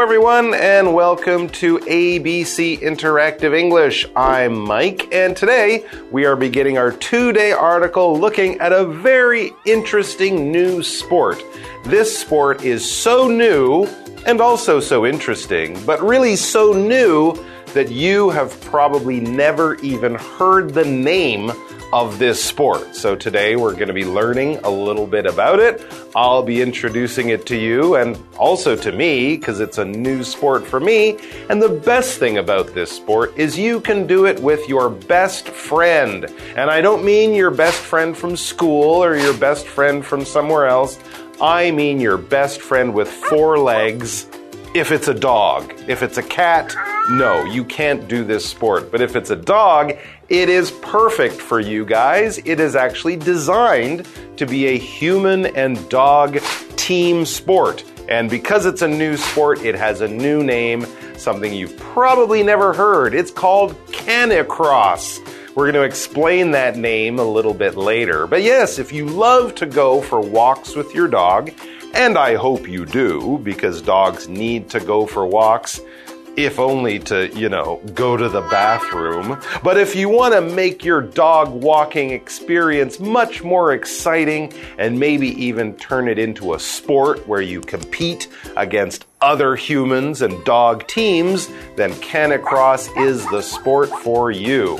everyone, and welcome to ABC Interactive English. I'm Mike, and today we are beginning our two day article looking at a very interesting new sport. This sport is so new and also so interesting, but really so new that you have probably never even heard the name of this sport. So today we're going to be learning a little bit about it. I'll be introducing it to you and also to me because it's a new sport for me. And the best thing about this sport is you can do it with your best friend. And I don't mean your best friend from school or your best friend from somewhere else. I mean your best friend with four legs if it's a dog. If it's a cat, no, you can't do this sport. But if it's a dog, it is perfect for you guys. It is actually designed to be a human and dog team sport. And because it's a new sport, it has a new name, something you've probably never heard. It's called Canicross. We're going to explain that name a little bit later. But yes, if you love to go for walks with your dog, and I hope you do, because dogs need to go for walks, if only to, you know, go to the bathroom. But if you want to make your dog walking experience much more exciting and maybe even turn it into a sport where you compete against other humans and dog teams, then Canicross is the sport for you.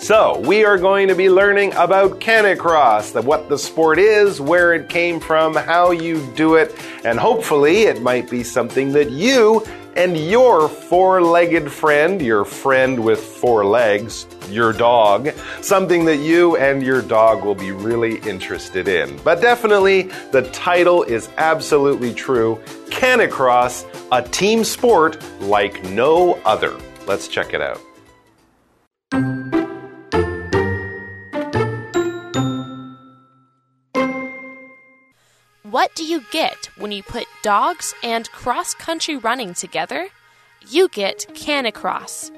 So, we are going to be learning about Canicross, the, what the sport is, where it came from, how you do it, and hopefully it might be something that you and your four legged friend, your friend with four legs, your dog, something that you and your dog will be really interested in. But definitely, the title is absolutely true Canicross, a team sport like no other. Let's check it out. What do you get when you put dogs and cross country running together? You get canicross.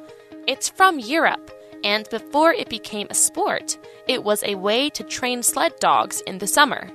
It's from Europe, and before it became a sport, it was a way to train sled dogs in the summer.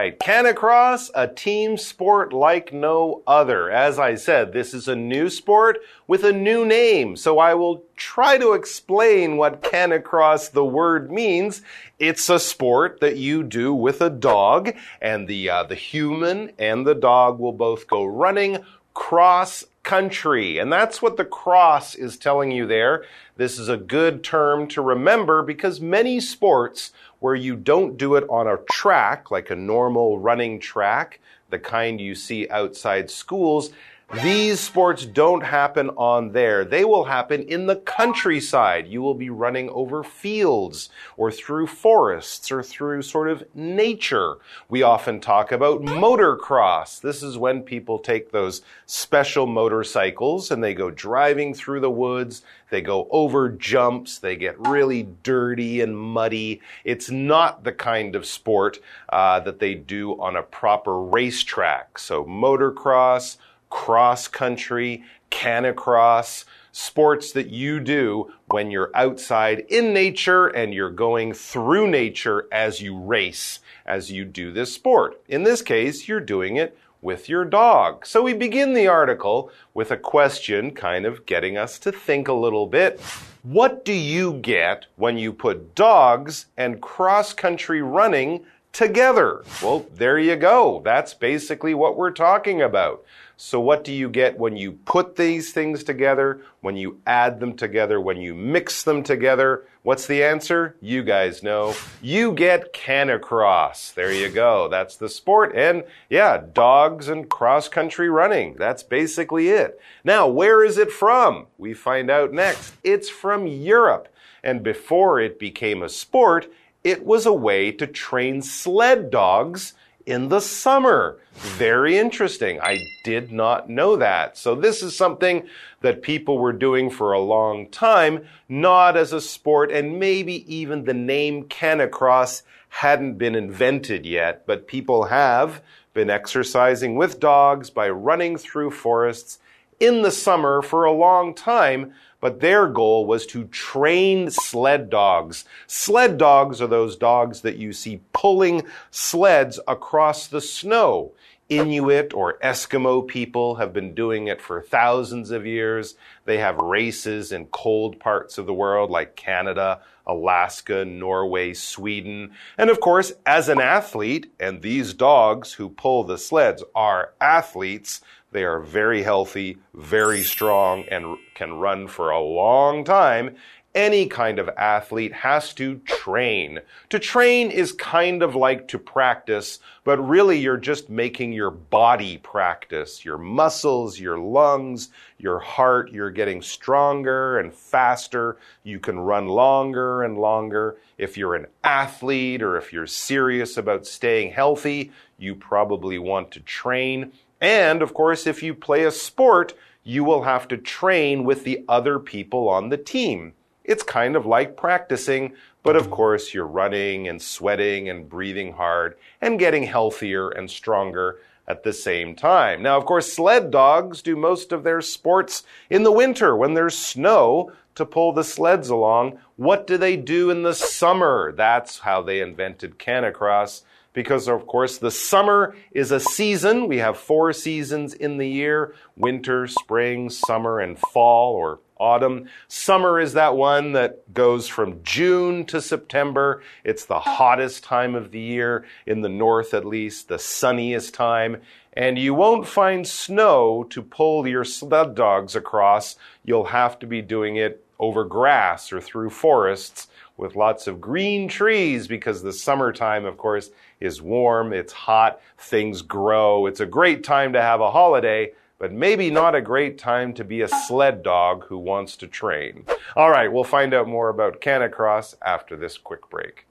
Right, Canicross, a team sport like no other. As I said, this is a new sport with a new name, so I will try to explain what Canicross the word means. It's a sport that you do with a dog, and the uh, the human and the dog will both go running cross country. And that's what the cross is telling you there. This is a good term to remember because many sports where you don't do it on a track, like a normal running track, the kind you see outside schools, these sports don't happen on there. They will happen in the countryside. You will be running over fields or through forests or through sort of nature. We often talk about motocross. This is when people take those special motorcycles and they go driving through the woods. They go over jumps. They get really dirty and muddy. It's not the kind of sport uh, that they do on a proper racetrack. So motocross, cross country, canicross, sports that you do when you're outside in nature and you're going through nature as you race, as you do this sport. In this case, you're doing it with your dog. So we begin the article with a question kind of getting us to think a little bit. What do you get when you put dogs and cross country running together? Well, there you go. That's basically what we're talking about. So, what do you get when you put these things together, when you add them together, when you mix them together? What's the answer? You guys know. You get canicross. There you go. That's the sport. And yeah, dogs and cross country running. That's basically it. Now, where is it from? We find out next. It's from Europe. And before it became a sport, it was a way to train sled dogs in the summer. Very interesting. I did not know that. So this is something that people were doing for a long time, not as a sport, and maybe even the name canicross hadn't been invented yet, but people have been exercising with dogs by running through forests in the summer for a long time, but their goal was to train sled dogs. Sled dogs are those dogs that you see pulling sleds across the snow. Inuit or Eskimo people have been doing it for thousands of years. They have races in cold parts of the world like Canada, Alaska, Norway, Sweden. And of course, as an athlete, and these dogs who pull the sleds are athletes, they are very healthy, very strong, and can run for a long time any kind of athlete has to train. To train is kind of like to practice, but really you're just making your body practice. Your muscles, your lungs, your heart, you're getting stronger and faster. You can run longer and longer. If you're an athlete or if you're serious about staying healthy, you probably want to train. And of course, if you play a sport, you will have to train with the other people on the team. It's kind of like practicing, but of course you're running and sweating and breathing hard and getting healthier and stronger at the same time. Now, of course, sled dogs do most of their sports in the winter when there's snow to pull the sleds along. What do they do in the summer? That's how they invented canicross because of course the summer is a season. We have four seasons in the year, winter, spring, summer, and fall or autumn. Summer is that one that goes from June to September. It's the hottest time of the year, in the north at least, the sunniest time. And you won't find snow to pull your sled dogs across. You'll have to be doing it over grass or through forests with lots of green trees because the summertime, of course, is warm, it's hot, things grow. It's a great time to have a holiday but maybe not a great time to be a sled dog who wants to train. All right, we'll find out more about Canicross after this quick break.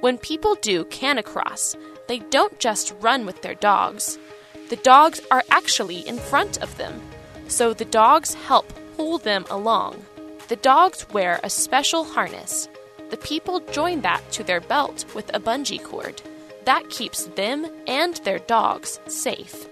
When people do Canicross, they don't just run with their dogs. The dogs are actually in front of them, so the dogs help pull them along. The dogs wear a special harness the people join that to their belt with a bungee cord. That keeps them and their dogs safe.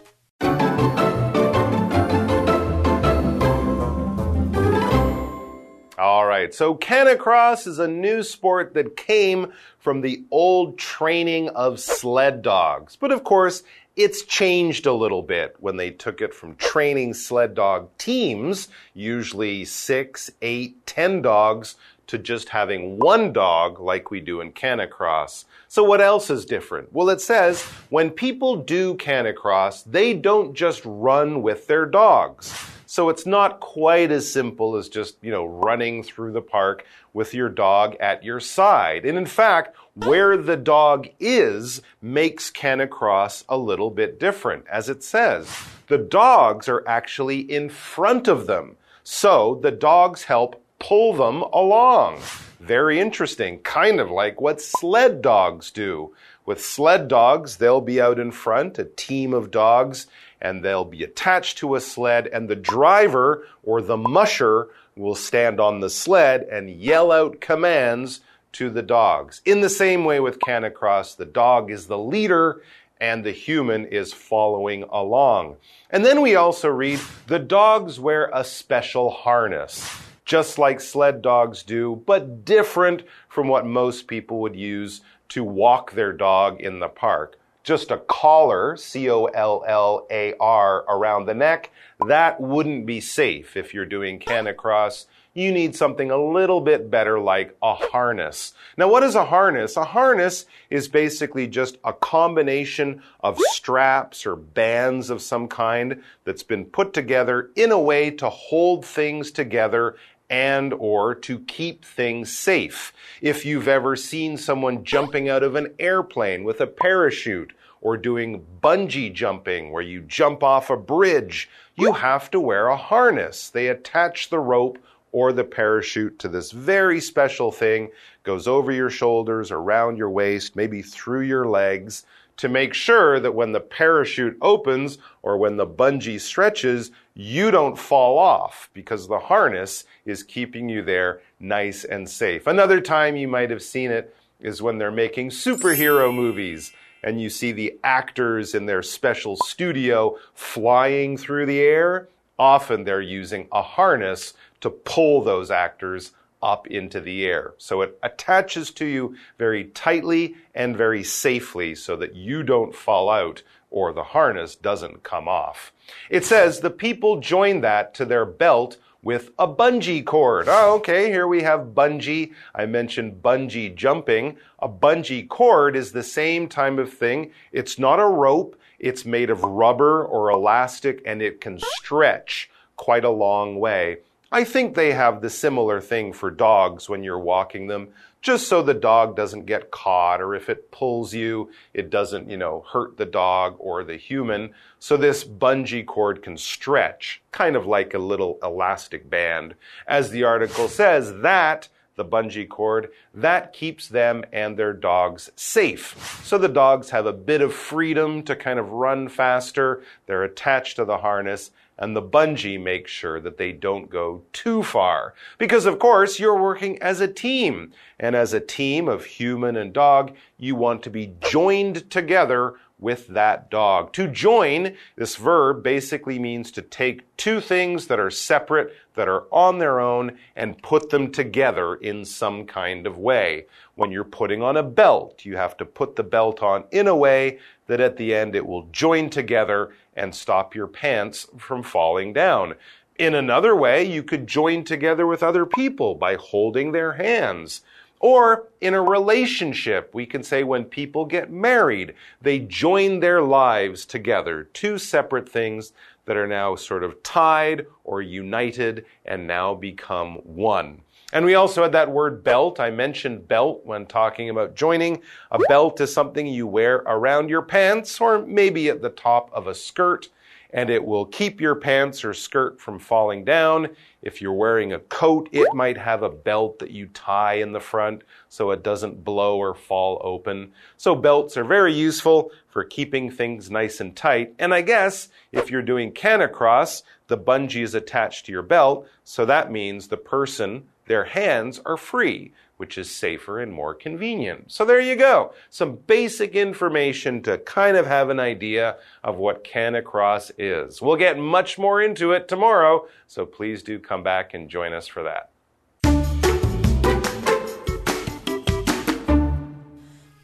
Right, so canicross is a new sport that came from the old training of sled dogs. But of course, it's changed a little bit when they took it from training sled dog teams, usually six, eight, ten dogs, to just having one dog like we do in Canicross. So what else is different? Well, it says when people do Canicross, they don't just run with their dogs. So it's not quite as simple as just, you know, running through the park with your dog at your side. And in fact, where the dog is makes Canicross a little bit different. As it says, the dogs are actually in front of them. So the dogs help pull them along. Very interesting, kind of like what sled dogs do. With sled dogs, they'll be out in front, a team of dogs, and they'll be attached to a sled, and the driver or the musher will stand on the sled and yell out commands to the dogs. In the same way with Canicross, the dog is the leader and the human is following along. And then we also read the dogs wear a special harness just like sled dogs do, but different from what most people would use to walk their dog in the park. Just a collar, C O L L A R, around the neck, that wouldn't be safe if you're doing canicross. You need something a little bit better like a harness. Now, what is a harness? A harness is basically just a combination of straps or bands of some kind that's been put together in a way to hold things together and or to keep things safe. If you've ever seen someone jumping out of an airplane with a parachute or doing bungee jumping where you jump off a bridge, you have to wear a harness. They attach the rope or the parachute to this very special thing, goes over your shoulders, around your waist, maybe through your legs to make sure that when the parachute opens or when the bungee stretches, you don't fall off because the harness is keeping you there nice and safe. Another time you might have seen it is when they're making superhero movies and you see the actors in their special studio flying through the air. Often they're using a harness to pull those actors up into the air. So it attaches to you very tightly and very safely so that you don't fall out or the harness doesn't come off. It says the people join that to their belt with a bungee cord. Oh, okay, here we have bungee. I mentioned bungee jumping. A bungee cord is the same type of thing. It's not a rope. It's made of rubber or elastic and it can stretch quite a long way. I think they have the similar thing for dogs when you're walking them, just so the dog doesn't get caught, or if it pulls you, it doesn't, you know, hurt the dog or the human. So this bungee cord can stretch, kind of like a little elastic band. As the article says, that the bungee cord, that keeps them and their dogs safe. So the dogs have a bit of freedom to kind of run faster. They're attached to the harness and the bungee makes sure that they don't go too far. Because of course, you're working as a team. And as a team of human and dog, you want to be joined together with that dog. To join, this verb basically means to take two things that are separate, that are on their own, and put them together in some kind of way. When you're putting on a belt, you have to put the belt on in a way that at the end it will join together and stop your pants from falling down. In another way, you could join together with other people by holding their hands. Or in a relationship, we can say when people get married, they join their lives together. Two separate things that are now sort of tied or united and now become one. And we also had that word belt. I mentioned belt when talking about joining. A belt is something you wear around your pants or maybe at the top of a skirt and it will keep your pants or skirt from falling down. If you're wearing a coat, it might have a belt that you tie in the front so it doesn't blow or fall open. So belts are very useful for keeping things nice and tight. And I guess if you're doing canicross, the bungee is attached to your belt, so that means the person, their hands are free which is safer and more convenient. So there you go. Some basic information to kind of have an idea of what Canicross is. We'll get much more into it tomorrow, so please do come back and join us for that.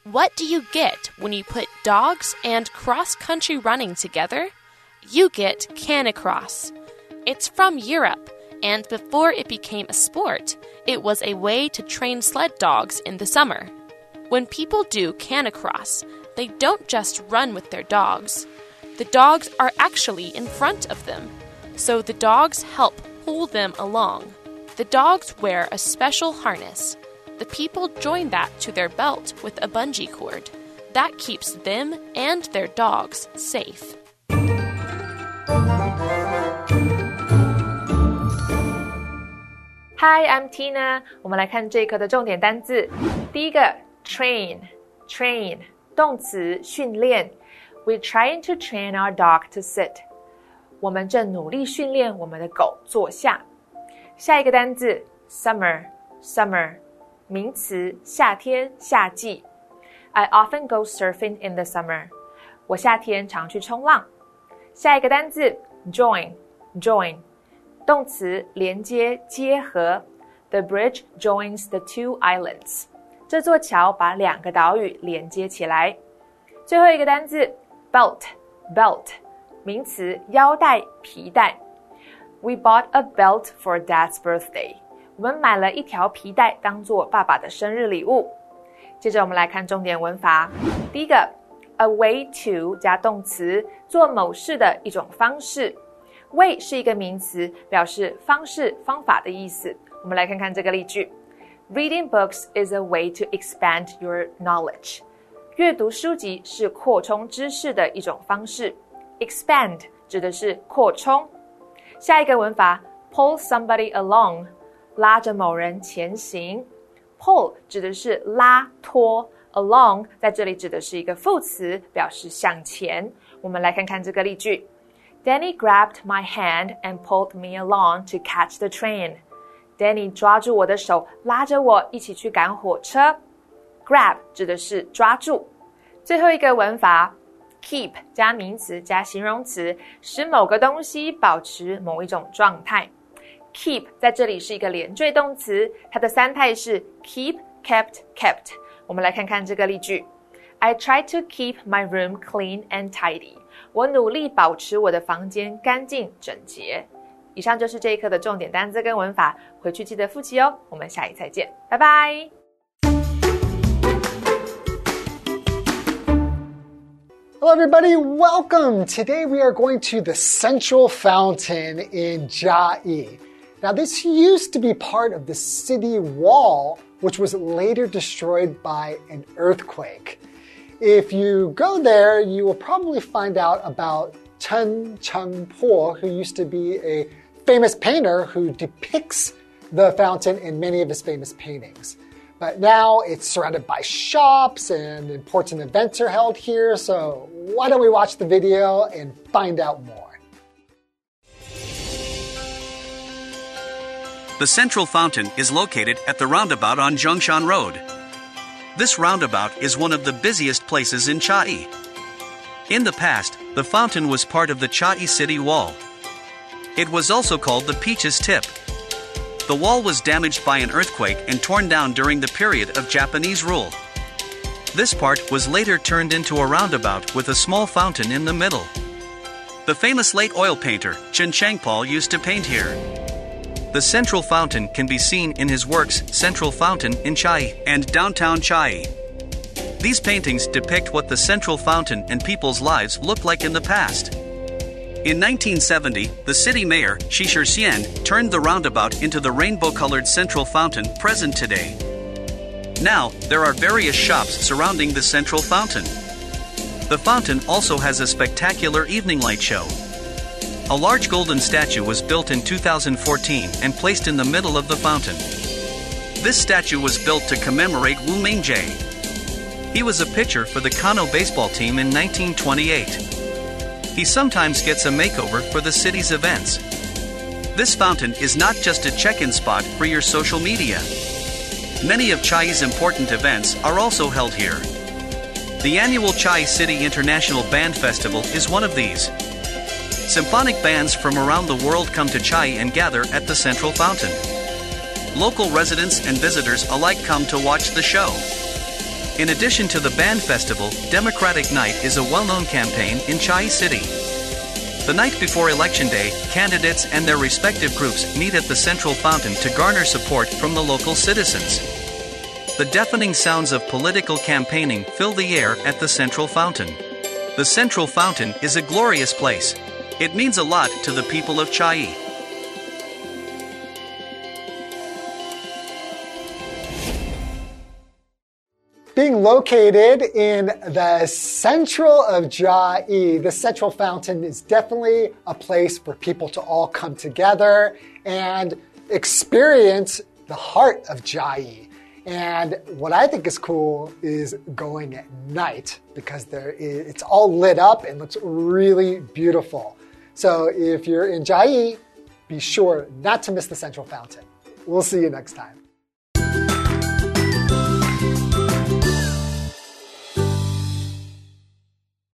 What do you get when you put dogs and cross country running together? You get Canicross. It's from Europe and before it became a sport, it was a way to train sled dogs in the summer. When people do canicross, they don't just run with their dogs. The dogs are actually in front of them, so the dogs help pull them along. The dogs wear a special harness. The people join that to their belt with a bungee cord. That keeps them and their dogs safe. Hi, I'm Tina。我们来看这一课的重点单字。第一个，train，train，动词，训练。We're trying to train our dog to sit。我们正努力训练我们的狗坐下。下一个单字，summer，summer，名词，夏天、夏季。I often go surfing in the summer。我夏天常去冲浪。下一个单字，join，join。 动词连接、结合。The bridge joins the two islands。这座桥把两个岛屿连接起来。最后一个单词 belt，belt，名词腰带、皮带。We bought a belt for Dad's birthday。我们买了一条皮带当做爸爸的生日礼物。接着我们来看重点文法。第一个，a way to 加动词，做某事的一种方式。Way 是一个名词，表示方式、方法的意思。我们来看看这个例句：Reading books is a way to expand your knowledge。阅读书籍是扩充知识的一种方式。Expand 指的是扩充。下一个文法：pull somebody along，拉着某人前行。Pull 指的是拉、拖，along 在这里指的是一个副词，表示向前。我们来看看这个例句。Danny grabbed my hand and pulled me along to catch the train. Danny 抓住我的手，拉着我一起去赶火车。 grab 指的是抓住。最后一个文法，keep 加名词加形容词，使某个东西保持某一种状态。keep 在这里是一个连缀动词，它的三态是 keep、kept、kept。我们来看看这个例句：I try to keep my room clean and tidy。 我努力保持我的房间干净整洁。以上就是这一课的重点单词跟文法，回去记得复习哦。我们下一再见，拜拜。Hello, everybody. Welcome. Today we are going to the Central Fountain in Chiayi. Now, this used to be part of the city wall, which was later destroyed by an earthquake. If you go there, you will probably find out about Chen Chengpo, who used to be a famous painter who depicts the fountain in many of his famous paintings. But now it's surrounded by shops and important events are held here, so why don't we watch the video and find out more? The central fountain is located at the roundabout on Zhongshan Road. This roundabout is one of the busiest places in Chiayi. In the past, the fountain was part of the Chiayi city wall. It was also called the Peach's Tip. The wall was damaged by an earthquake and torn down during the period of Japanese rule. This part was later turned into a roundabout with a small fountain in the middle. The famous late oil painter Chen Chengpo used to paint here. The central fountain can be seen in his works Central Fountain in Chiayi and Downtown Chiayi. These paintings depict what the central fountain and people's lives looked like in the past. In 1970, the city mayor, Xi Shixian, turned the roundabout into the rainbow colored central fountain present today. Now, there are various shops surrounding the central fountain. The fountain also has a spectacular evening light show. A large golden statue was built in 2014 and placed in the middle of the fountain. This statue was built to commemorate Wu Mingjie. He was a pitcher for the Kano baseball team in 1928. He sometimes gets a makeover for the city's events. This fountain is not just a check in spot for your social media. Many of Chiayi's important events are also held here. The annual Chai City International Band Festival is one of these. Symphonic bands from around the world come to Chiayi and gather at the central fountain. Local residents and visitors alike come to watch the show. In addition to the band festival, Democratic Night is a well known campaign in Chiayi City. The night before Election Day, candidates and their respective groups meet at the central fountain to garner support from the local citizens. The deafening sounds of political campaigning fill the air at the central fountain. The central fountain is a glorious place. It means a lot to the people of Chiayi. Being located in the central of Chiayi, the central fountain is definitely a place for people to all come together and experience the heart of Chiayi. And what I think is cool is going at night because there is, it's all lit up and looks really beautiful. So if you're in Chiayi, be sure not to miss the central fountain. We'll see you next time.